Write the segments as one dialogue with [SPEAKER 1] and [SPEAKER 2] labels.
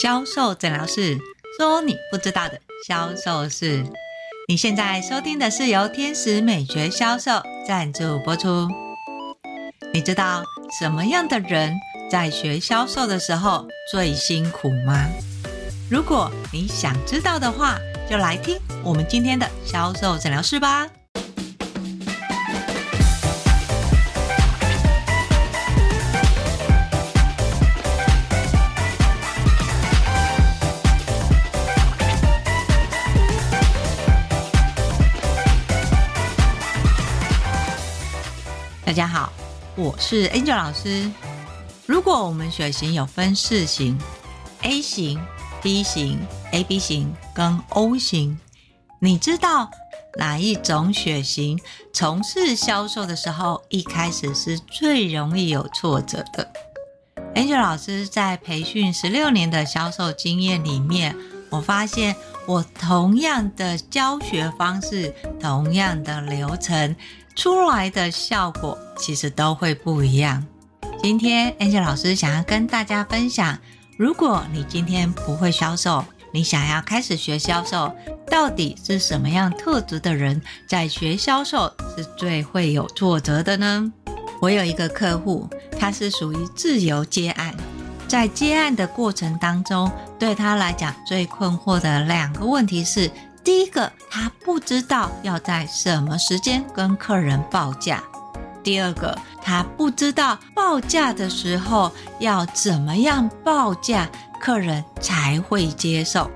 [SPEAKER 1] 销售诊疗室说你不知道的销售事。你现在收听的是由天使美学销售赞助播出。你知道什么样的人在学销售的时候最辛苦吗？如果你想知道的话，就来听我们今天的销售诊疗室吧。大家好，我是 Angel 老师。如果我们血型有分四型：A 型、B 型、AB 型跟 O 型，你知道哪一种血型从事销售的时候，一开始是最容易有挫折的？Angel 老师在培训十六年的销售经验里面，我发现我同样的教学方式，同样的流程。出来的效果其实都会不一样。今天 Angel 老师想要跟大家分享，如果你今天不会销售，你想要开始学销售，到底是什么样特质的人在学销售是最会有挫折的呢？我有一个客户，他是属于自由接案，在接案的过程当中，对他来讲最困惑的两个问题是。第一个，他不知道要在什么时间跟客人报价；第二个，他不知道报价的时候要怎么样报价，客人才会接受。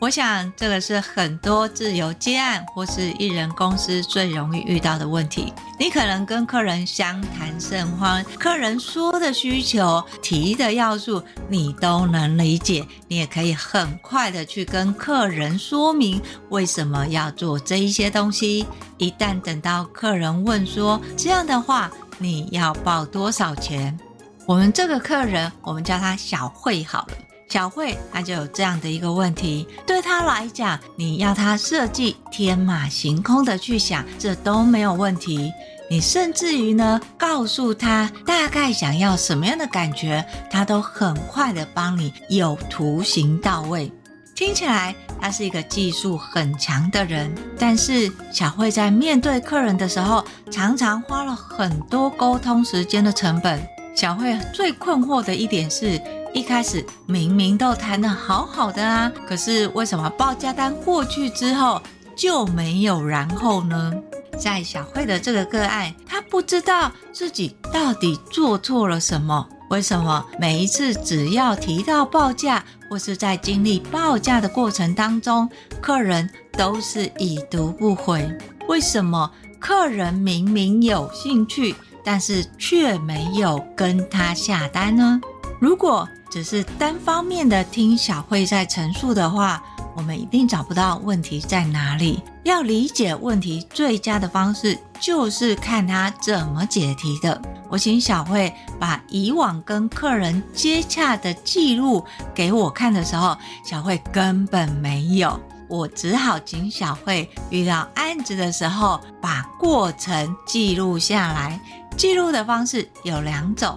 [SPEAKER 1] 我想这个是很多自由接案或是艺人公司最容易遇到的问题。你可能跟客人相谈甚欢，客人说的需求、提的要素你都能理解，你也可以很快的去跟客人说明为什么要做这一些东西。一旦等到客人问说这样的话，你要报多少钱？我们这个客人，我们叫他小慧好了。小慧，她就有这样的一个问题，对她来讲，你要她设计天马行空的去想，这都没有问题。你甚至于呢，告诉他大概想要什么样的感觉，他都很快的帮你有图形到位。听起来他是一个技术很强的人，但是小慧在面对客人的时候，常常花了很多沟通时间的成本。小慧最困惑的一点是，一开始明明都谈得好好的啊，可是为什么报价单过去之后就没有然后呢？在小慧的这个个案，她不知道自己到底做错了什么，为什么每一次只要提到报价或是在经历报价的过程当中，客人都是已读不回？为什么客人明明有兴趣，但是却没有跟他下单呢？如果只是单方面的听小慧在陈述的话，我们一定找不到问题在哪里。要理解问题最佳的方式，就是看他怎么解题的。我请小慧把以往跟客人接洽的记录给我看的时候，小慧根本没有。我只好请小慧遇到案子的时候，把过程记录下来。记录的方式有两种。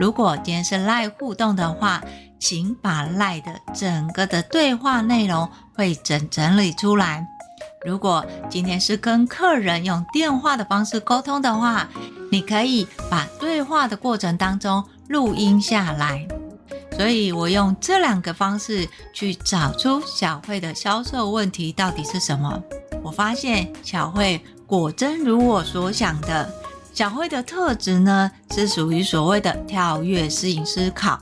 [SPEAKER 1] 如果今天是赖互动的话，请把赖的整个的对话内容会整整理出来。如果今天是跟客人用电话的方式沟通的话，你可以把对话的过程当中录音下来。所以我用这两个方式去找出小慧的销售问题到底是什么。我发现小慧果真如我所想的。小慧的特质呢，是属于所谓的跳跃性思考。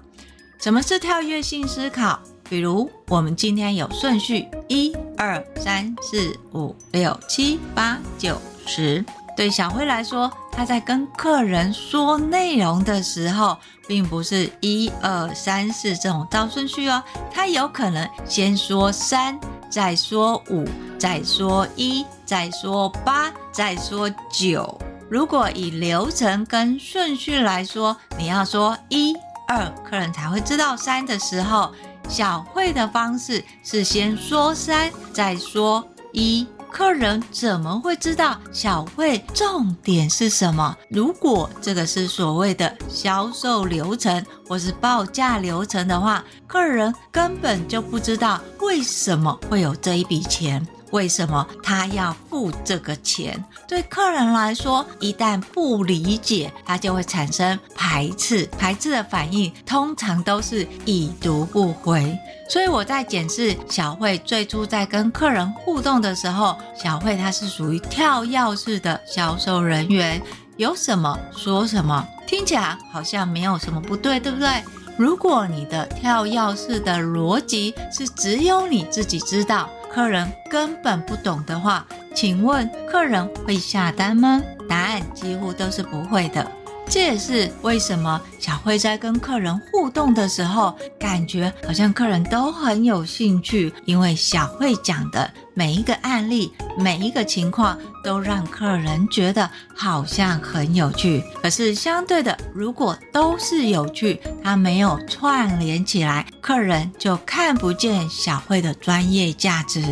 [SPEAKER 1] 什么是跳跃性思考？比如我们今天有顺序，一、二、三、四、五、六、七、八、九、十。对小慧来说，她在跟客人说内容的时候，并不是一、二、三、四这种照顺序哦。她有可能先说三，再说五，再说一，再说八，再说九。如果以流程跟顺序来说，你要说一二，客人才会知道三的时候，小慧的方式是先说三，再说一客人怎么会知道小慧重点是什么？如果这个是所谓的销售流程或是报价流程的话，客人根本就不知道为什么会有这一笔钱。为什么他要付这个钱？对客人来说，一旦不理解，他就会产生排斥。排斥的反应通常都是已读不回。所以我在检视小慧最初在跟客人互动的时候，小慧她是属于跳跃式的销售人员，有什么说什么，听起来好像没有什么不对，对不对？如果你的跳跃式的逻辑是只有你自己知道。客人根本不懂的话，请问客人会下单吗？答案几乎都是不会的。这也是为什么小慧在跟客人互动的时候，感觉好像客人都很有兴趣，因为小慧讲的每一个案例、每一个情况，都让客人觉得好像很有趣。可是相对的，如果都是有趣，它没有串联起来，客人就看不见小慧的专业价值。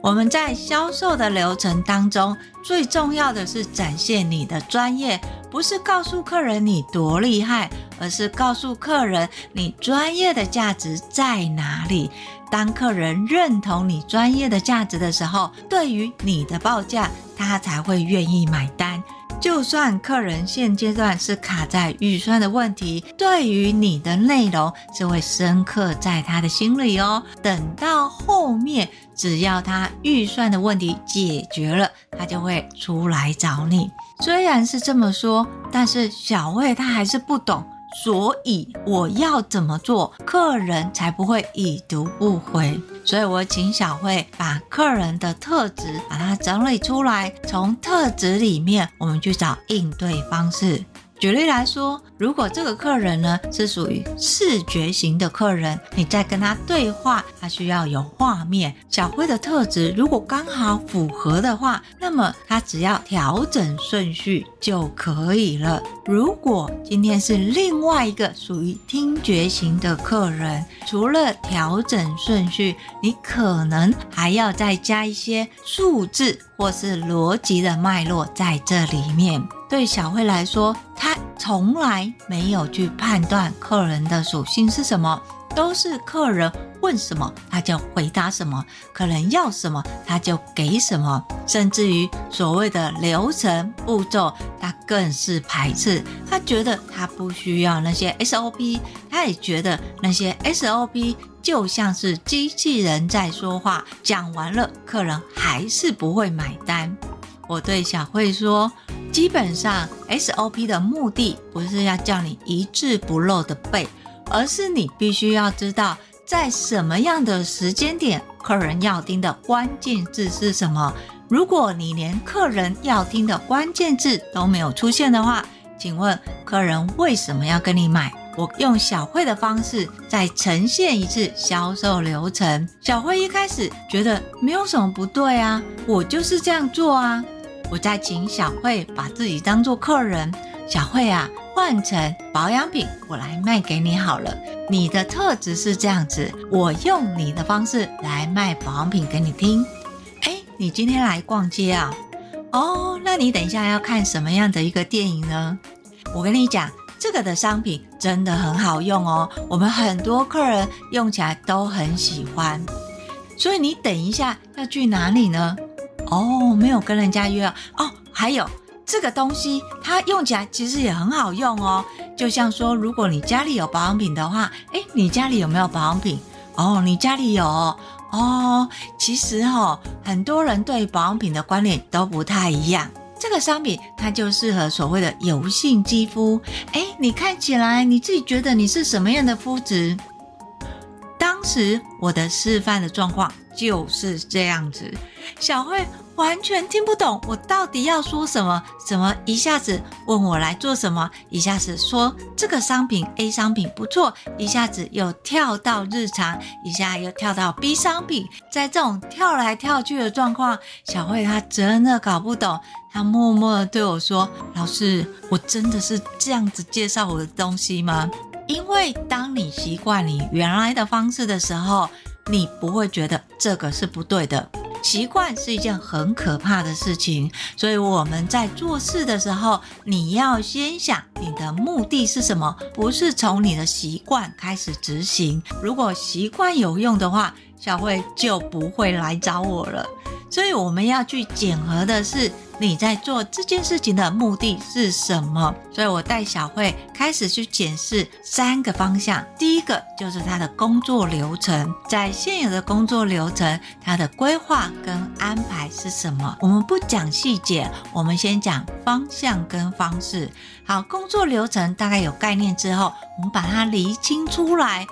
[SPEAKER 1] 我们在销售的流程当中，最重要的是展现你的专业，不是告诉客人你多厉害，而是告诉客人你专业的价值在哪里。当客人认同你专业的价值的时候，对于你的报价，他才会愿意买单。就算客人现阶段是卡在预算的问题，对于你的内容是会深刻在他的心里哦。等到后面，只要他预算的问题解决了，他就会出来找你。虽然是这么说，但是小慧她还是不懂。所以我要怎么做，客人才不会已读不回？所以我请小慧把客人的特质把它整理出来，从特质里面我们去找应对方式。举例来说，如果这个客人呢是属于视觉型的客人，你在跟他对话，他需要有画面。小慧的特质如果刚好符合的话，那么他只要调整顺序就可以了。如果今天是另外一个属于听觉型的客人，除了调整顺序，你可能还要再加一些数字或是逻辑的脉络在这里面。对小慧来说，她从来没有去判断客人的属性是什么，都是客人问什么，她就回答什么；客人要什么，她就给什么。甚至于所谓的流程步骤，她更是排斥。她觉得她不需要那些 SOP，她也觉得那些 SOP 就像是机器人在说话，讲完了，客人还是不会买单。我对小慧说，基本上 SOP 的目的不是要叫你一字不漏的背，而是你必须要知道在什么样的时间点，客人要听的关键字是什么。如果你连客人要听的关键字都没有出现的话，请问客人为什么要跟你买？我用小慧的方式再呈现一次销售流程。小慧一开始觉得没有什么不对啊，我就是这样做啊。我再请小慧把自己当做客人，小慧啊，换成保养品，我来卖给你好了。你的特质是这样子，我用你的方式来卖保养品给你听。哎，你今天来逛街啊？哦，那你等一下要看什么样的一个电影呢？我跟你讲，这个的商品真的很好用哦，我们很多客人用起来都很喜欢。所以你等一下要去哪里呢？哦，没有跟人家约哦。还有这个东西，它用起来其实也很好用哦。就像说，如果你家里有保养品的话，诶，你家里有没有保养品？哦，你家里有哦。其实哈、哦，很多人对保养品的观念都不太一样。这个商品它就适合所谓的油性肌肤。诶，你看起来你自己觉得你是什么样的肤质？当时我的示范的状况就是这样子。小慧完全听不懂我到底要说什么，怎么一下子问我来做什么，一下子说这个商品 A 商品不错，一下子又跳到日常，一下又跳到 B 商品，在这种跳来跳去的状况，小慧她真的搞不懂，她默默的对我说：“老师，我真的是这样子介绍我的东西吗？”因为当你习惯你原来的方式的时候，你不会觉得这个是不对的。习惯是一件很可怕的事情，所以我们在做事的时候，你要先想你的目的是什么，不是从你的习惯开始执行。如果习惯有用的话，小慧就不会来找我了。所以我们要去检核的是你在做这件事情的目的是什么。所以我带小慧开始去检视三个方向。第一个就是他的工作流程，在现有的工作流程，他的规划跟安排是什么？我们不讲细节，我们先讲方向跟方式。好，工作流程大概有概念之后，我们把它厘清出来。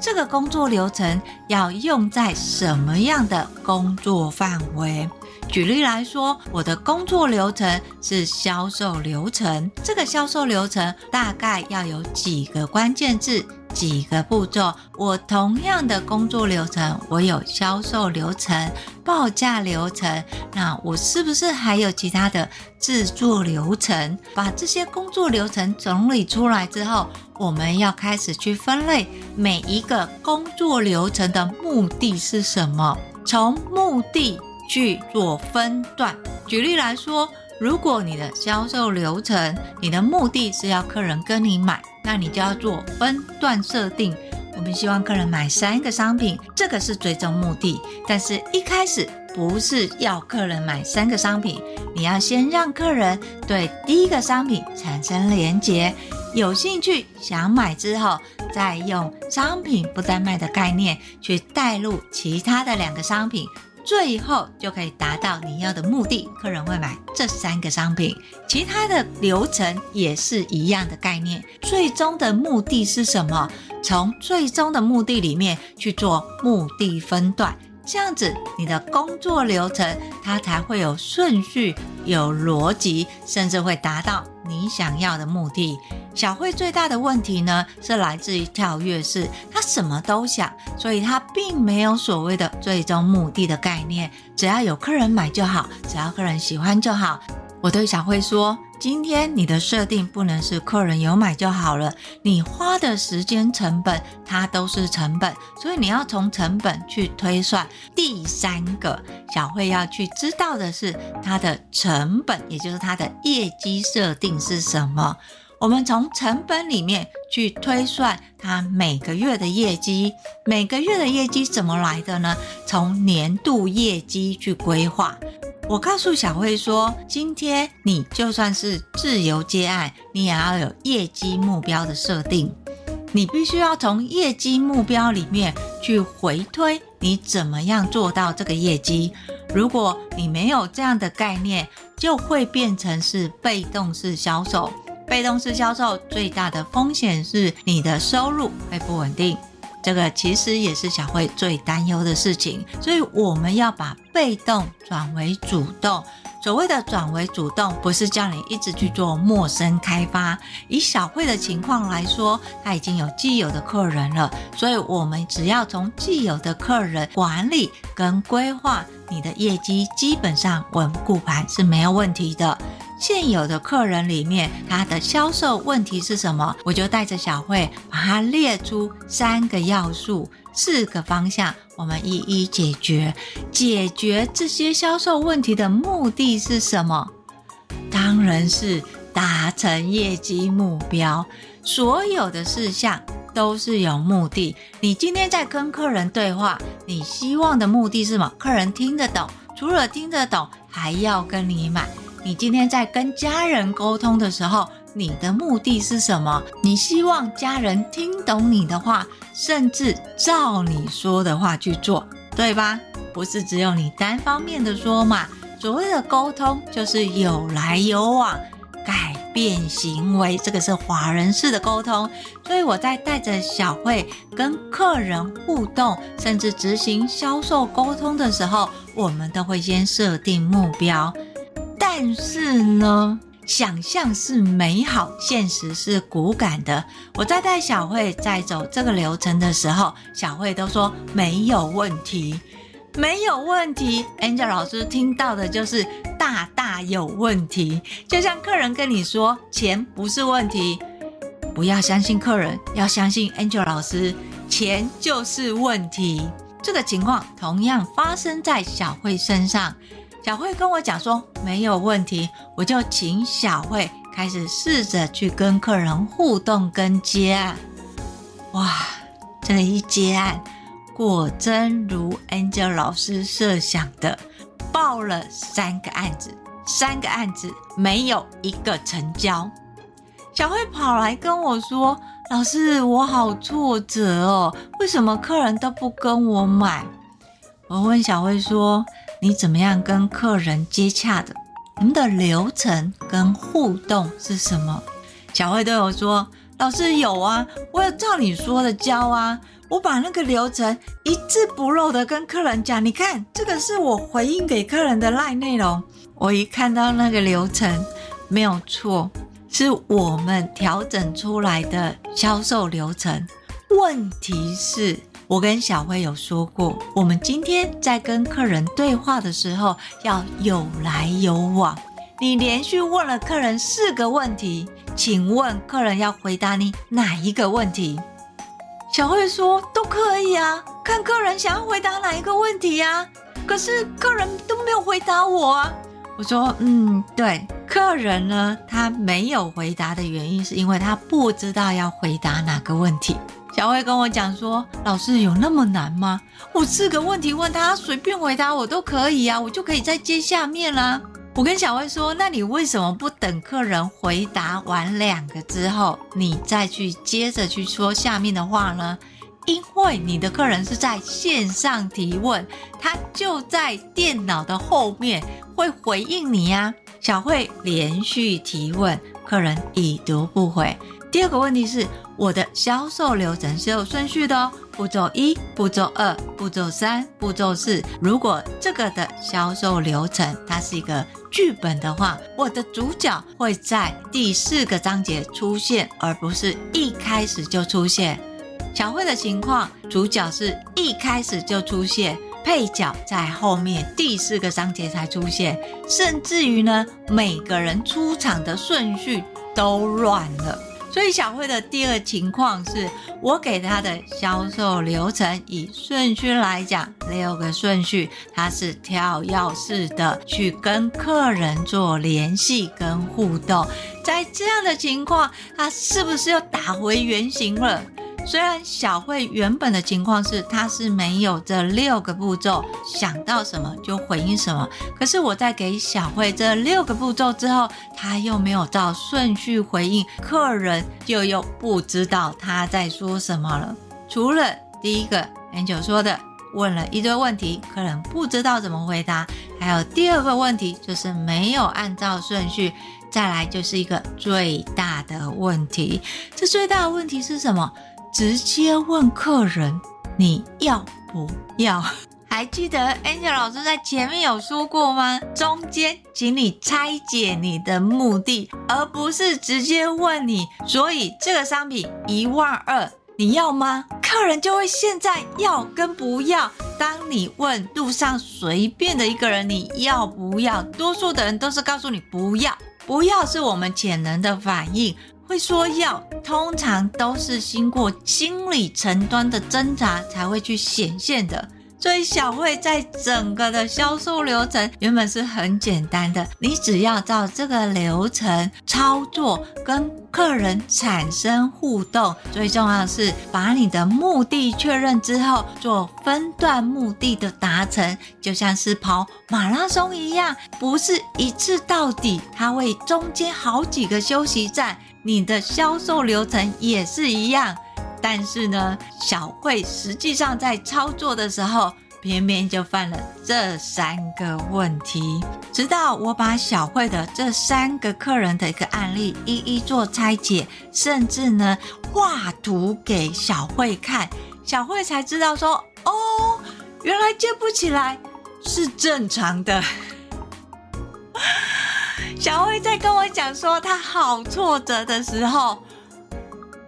[SPEAKER 1] 这个工作流程要用在什么样的工作范围？举例来说，我的工作流程是销售流程，这个销售流程大概要有几个关键字、几个步骤。我同样的工作流程，我有销售流程、报价流程，那我是不是还有其他的制作流程？把这些工作流程整理出来之后，我们要开始去分类每一个工作流程的目的是什么？从目的。去做分段。举例来说，如果你的销售流程，你的目的是要客人跟你买，那你就要做分段设定。我们希望客人买三个商品，这个是最终目的。但是一开始不是要客人买三个商品，你要先让客人对第一个商品产生连结，有兴趣想买之后，再用商品不单卖的概念去带入其他的两个商品。最后就可以达到你要的目的，客人会买这三个商品。其他的流程也是一样的概念。最终的目的是什么？从最终的目的里面去做目的分段，这样子你的工作流程它才会有顺序、有逻辑，甚至会达到你想要的目的。小慧最大的问题呢，是来自于跳跃式，她什么都想，所以她并没有所谓的最终目的的概念。只要有客人买就好，只要客人喜欢就好。我对小慧说，今天你的设定不能是客人有买就好了，你花的时间成本，它都是成本，所以你要从成本去推算。第三个，小慧要去知道的是它的成本，也就是它的业绩设定是什么。我们从成本里面去推算它每个月的业绩，每个月的业绩怎么来的呢？从年度业绩去规划。我告诉小慧说，今天你就算是自由接案，你也要有业绩目标的设定。你必须要从业绩目标里面去回推，你怎么样做到这个业绩？如果你没有这样的概念，就会变成是被动式销售。被动式销售最大的风险是你的收入会不稳定，这个其实也是小慧最担忧的事情。所以我们要把被动转为主动。所谓的转为主动，不是叫你一直去做陌生开发。以小慧的情况来说，她已经有既有的客人了，所以我们只要从既有的客人管理跟规划，你的业绩基本上稳固盘是没有问题的。现有的客人里面，他的销售问题是什么？我就带着小慧把它列出三个要素、四个方向，我们一一解决。解决这些销售问题的目的是什么？当然是达成业绩目标。所有的事项都是有目的。你今天在跟客人对话，你希望的目的是什么？客人听得懂，除了听得懂，还要跟你买。你今天在跟家人沟通的时候，你的目的是什么？你希望家人听懂你的话，甚至照你说的话去做，对吧？不是只有你单方面的说嘛。所谓的沟通，就是有来有往，改变行为，这个是华人式的沟通。所以我在带着小慧跟客人互动，甚至执行销售沟通的时候，我们都会先设定目标。但是呢，想象是美好，现实是骨感的。我在带小慧在走这个流程的时候，小慧都说没有问题，没有问题。Angel 老师听到的就是大大有问题。就像客人跟你说钱不是问题，不要相信客人，要相信 Angel 老师，钱就是问题。这个情况同样发生在小慧身上。小慧跟我讲说没有问题，我就请小慧开始试着去跟客人互动跟接案。哇，这一接案，果真如 Angel 老师设想的，报了三个案子，三个案子没有一个成交。小慧跑来跟我说：“老师，我好挫折哦，为什么客人都不跟我买？”我问小慧说：“你怎么样跟客人接洽的？你们的流程跟互动是什么？”小慧对我说：“老师有啊，我有照你说的教啊，我把那个流程一字不漏的跟客人讲。你看，这个是我回应给客人的 LINE 内容。我一看到那个流程，没有错。”是我们调整出来的销售流程。问题是，我跟小慧有说过，我们今天在跟客人对话的时候要有来有往。你连续问了客人四个问题，请问客人要回答你哪一个问题？小慧说都可以啊，看客人想要回答哪一个问题呀。可是客人都没有回答我啊。我说，嗯，对。客人呢，他没有回答的原因是因为他不知道要回答哪个问题。小慧跟我讲说：“老师有那么难吗？我四个问题问他，随便回答我都可以啊，我就可以再接下面啦。”我跟小慧说：“那你为什么不等客人回答完两个之后，你再去接着去说下面的话呢？因为你的客人是在线上提问，他就在电脑的后面会回应你呀。”小慧连续提问，客人已读不回。第二个问题是，我的销售流程是有顺序的哦，步骤一、步骤二、步骤三、步骤四。如果这个的销售流程它是一个剧本的话，我的主角会在第四个章节出现，而不是一开始就出现。小慧的情况，主角是一开始就出现。配角在后面第四个章节才出现，甚至于呢，每个人出场的顺序都乱了。所以小慧的第二情况是，我给她的销售流程以顺序来讲，六个顺序，她是跳钥匙的去跟客人做联系跟互动。在这样的情况，她是不是又打回原形了？虽然小慧原本的情况是，她是没有这六个步骤，想到什么就回应什么。可是我在给小慧这六个步骤之后，她又没有照顺序回应，客人就又不知道她在说什么了。除了第一个 Angel 说的，问了一堆问题，客人不知道怎么回答，还有第二个问题就是没有按照顺序。再来就是一个最大的问题，这最大的问题是什么？直接问客人你要不要？还记得 Angel 老师在前面有说过吗？中间请你拆解你的目的，而不是直接问你。所以这个商品一万二，你要吗？客人就会现在要跟不要。当你问路上随便的一个人你要不要，多数的人都是告诉你不要。不要是我们潜能的反应。会说要，通常都是经过心理层端的挣扎才会去显现的。所以小慧在整个的销售流程原本是很简单的，你只要照这个流程操作，跟客人产生互动。最重要的是把你的目的确认之后，做分段目的的达成，就像是跑马拉松一样，不是一次到底，它会中间好几个休息站。你的销售流程也是一样，但是呢，小慧实际上在操作的时候，偏偏就犯了这三个问题。直到我把小慧的这三个客人的一个案例一一做拆解，甚至呢画图给小慧看，小慧才知道说：哦，原来接不起来是正常的。小慧在跟我讲说她好挫折的时候，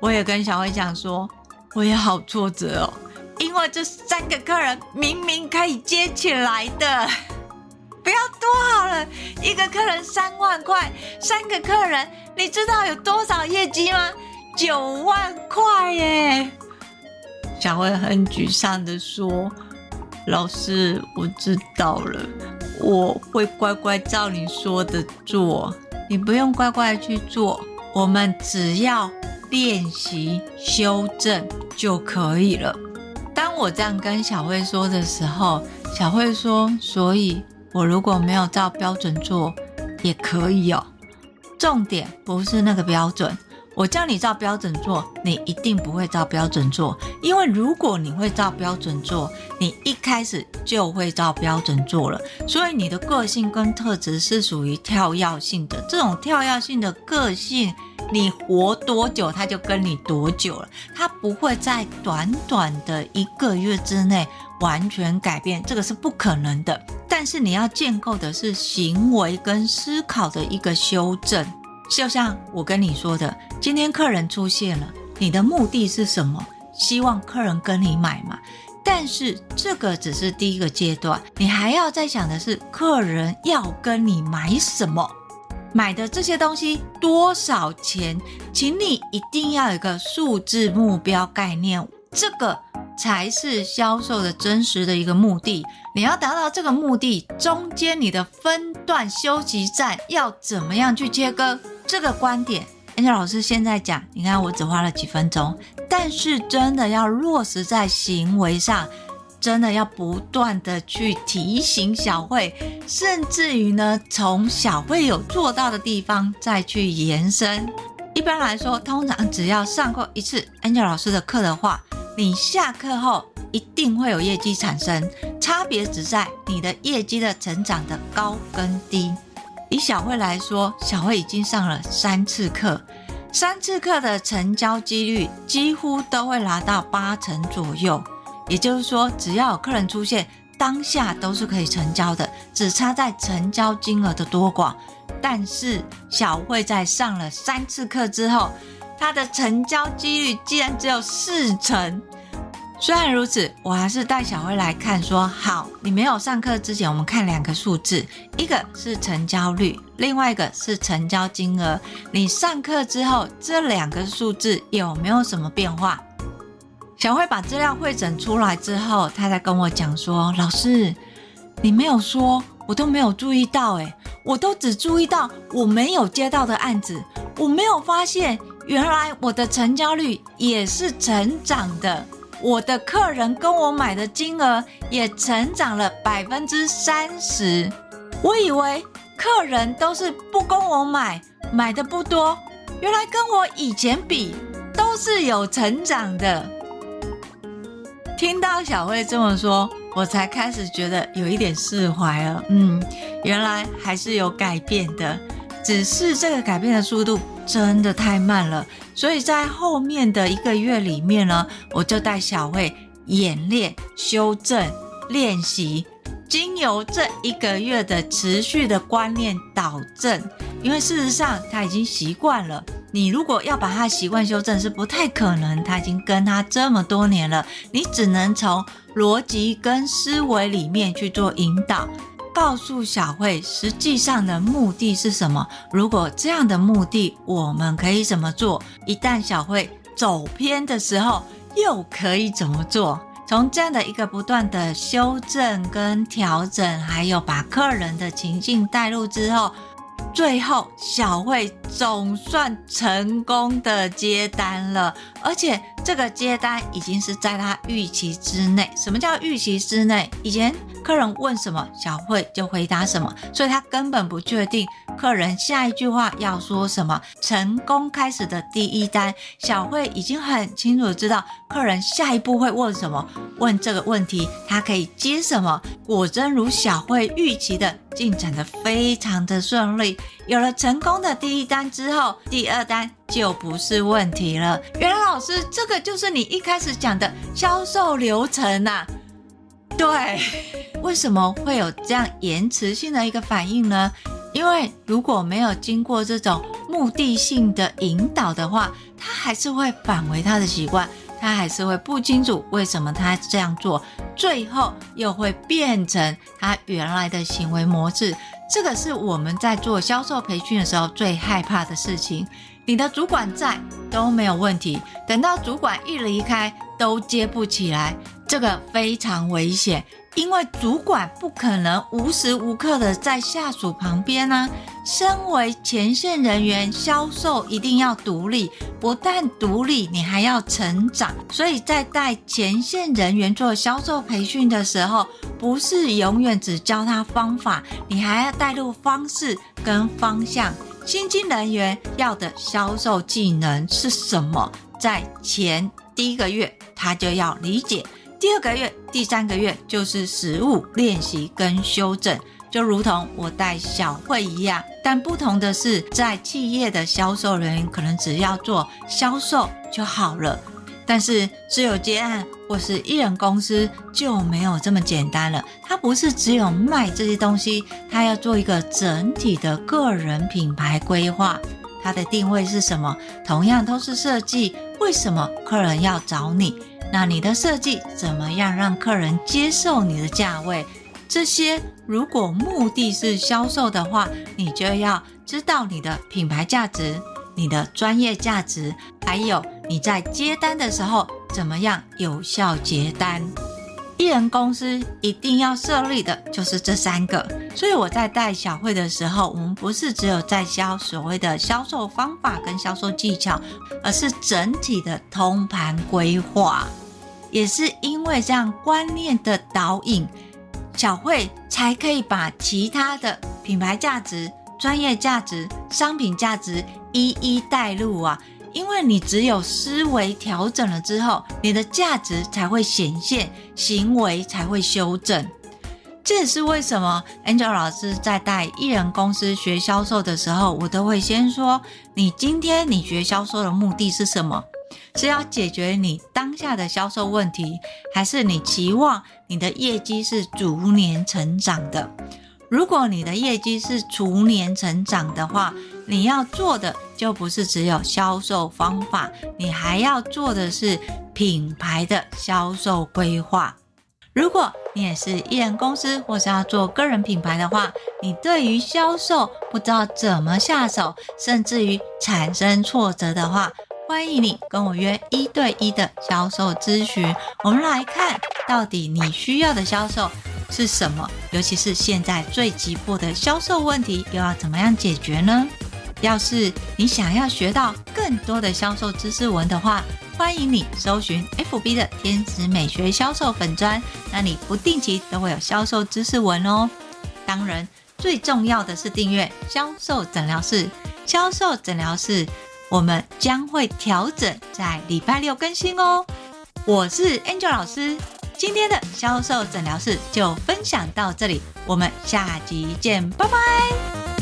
[SPEAKER 1] 我也跟小慧讲说，我也好挫折哦，因为这三个客人明明可以接起来的，不要多好了，一个客人三万块，三个客人，你知道有多少业绩吗？九万块耶！小慧很沮丧的说，老师，我知道了，我会乖乖照你说的做。你不用乖乖去做，我们只要练习修正就可以了。当我这样跟小慧说的时候，小慧说：“所以，我如果没有照标准做，也可以哦。重点不是那个标准。”我叫你照标准做，你一定不会照标准做，因为如果你会照标准做，你一开始就会照标准做了。所以你的个性跟特质是属于跳跃性的，这种跳跃性的个性，你活多久，它就跟你多久了，它不会在短短的一个月之内完全改变，这个是不可能的。但是你要建构的是行为跟思考的一个修正。就像我跟你说的，今天客人出现了，你的目的是什么？希望客人跟你买嘛。但是这个只是第一个阶段，你还要再想的是，客人要跟你买什么？买的这些东西多少钱？请你一定要有一个数字目标概念，这个才是销售的真实的一个目的。你要达到这个目的，中间你的分段休息站要怎么样去切割？这个观点，Angel 老师现在讲，你看我只花了几分钟，但是真的要落实在行为上，真的要不断的去提醒小慧，甚至于呢，从小慧有做到的地方再去延伸。一般来说，通常只要上过一次 Angel 老师的课的话，你下课后一定会有业绩产生，差别只在你的业绩的成长的高跟低。以小慧来说，小慧已经上了三次课，三次课的成交几率几乎都会拿到八成左右。也就是说，只要有客人出现，当下都是可以成交的，只差在成交金额的多寡。但是小慧在上了三次课之后，她的成交几率竟然只有四成。虽然如此，我还是带小慧来看说，好，你没有上课之前，我们看两个数字，一个是成交率，另外一个是成交金额。你上课之后，这两个数字有没有什么变化？小慧把资料汇整出来之后，她才跟我讲说，老师，你没有说，我都没有注意到，诶，我都只注意到我没有接到的案子，我没有发现原来我的成交率也是成长的。我的客人跟我买的金额也成长了百分之三十。我以为客人都是不跟我买，买的不多，原来跟我以前比都是有成长的。听到小慧这么说，我才开始觉得有一点释怀了。嗯，原来还是有改变的，只是这个改变的速度真的太慢了。所以在后面的一个月里面呢，我就带小慧演练、修正、练习，经由这一个月的持续的观念导正。因为事实上他已经习惯了，你如果要把他习惯修正是不太可能，他已经跟他这么多年了，你只能从逻辑跟思维里面去做引导。告诉小慧，实际上的目的是什么？如果这样的目的，我们可以怎么做？一旦小慧走偏的时候，又可以怎么做？从这样的一个不断的修正跟调整，还有把客人的情境带入之后。最后，小慧总算成功的接单了，而且这个接单已经是在她预期之内。什么叫预期之内？以前客人问什么，小慧就回答什么，所以她根本不确定客人下一句话要说什么。成功开始的第一单，小慧已经很清楚知道客人下一步会问什么，问这个问题，她可以接什么。果真如小慧预期的，进展的非常的顺利。有了成功的第一单之后，第二单就不是问题了。原来老师，这个就是你一开始讲的销售流程啊。对，为什么会有这样延迟性的一个反应呢？因为如果没有经过这种目的性的引导的话，他还是会返回他的习惯，他还是会不清楚为什么他这样做，最后又会变成他原来的行为模式。这个是我们在做销售培训的时候最害怕的事情。你的主管在都没有问题，等到主管一离开，都接不起来，这个非常危险。因为主管不可能无时无刻的在下属旁边呢、啊。身为前线人员，销售一定要独立，不但独立，你还要成长。所以在带前线人员做销售培训的时候，不是永远只教他方法，你还要带入方式跟方向。新进人员要的销售技能是什么？在前第一个月，他就要理解。第二个月、第三个月就是实务练习跟修正，就如同我带小慧一样。但不同的是，在企业的销售人员可能只要做销售就好了，但是只有接案或是艺人公司就没有这么简单了。它不是只有卖这些东西，它要做一个整体的个人品牌规划。它的定位是什么？同样都是设计，为什么客人要找你？那你的设计怎么样让客人接受你的价位？这些如果目的是销售的话，你就要知道你的品牌价值、你的专业价值，还有你在接单的时候怎么样有效接单。一人公司一定要设立的就是这三个，所以我在带小慧的时候，我们不是只有在教所谓的销售方法跟销售技巧，而是整体的通盘规划。也是因为这样观念的导引，小慧才可以把其他的品牌价值、专业价值、商品价值一一带入啊。因为你只有思维调整了之后，你的价值才会显现，行为才会修正。这也是为什么 Angel 老师在带一人公司学销售的时候，我都会先说：你今天你学销售的目的是什么？是要解决你当下的销售问题，还是你期望你的业绩是逐年成长的？如果你的业绩是逐年成长的话，你要做的就不是只有销售方法，你还要做的是品牌的销售规划。如果你也是艺人公司，或是要做个人品牌的话，你对于销售不知道怎么下手，甚至于产生挫折的话，欢迎你跟我约一对一的销售咨询。我们来看到底你需要的销售是什么，尤其是现在最急迫的销售问题，又要怎么样解决呢？要是你想要学到更多的销售知识文的话，欢迎你搜寻 FB 的天使美学销售粉专，那里不定期都会有销售知识文哦。当然，最重要的是订阅销售诊疗室。销售诊疗室，我们将会调整在礼拜六更新哦。我是 Angel 老师，今天的销售诊疗室就分享到这里，我们下集见，拜拜。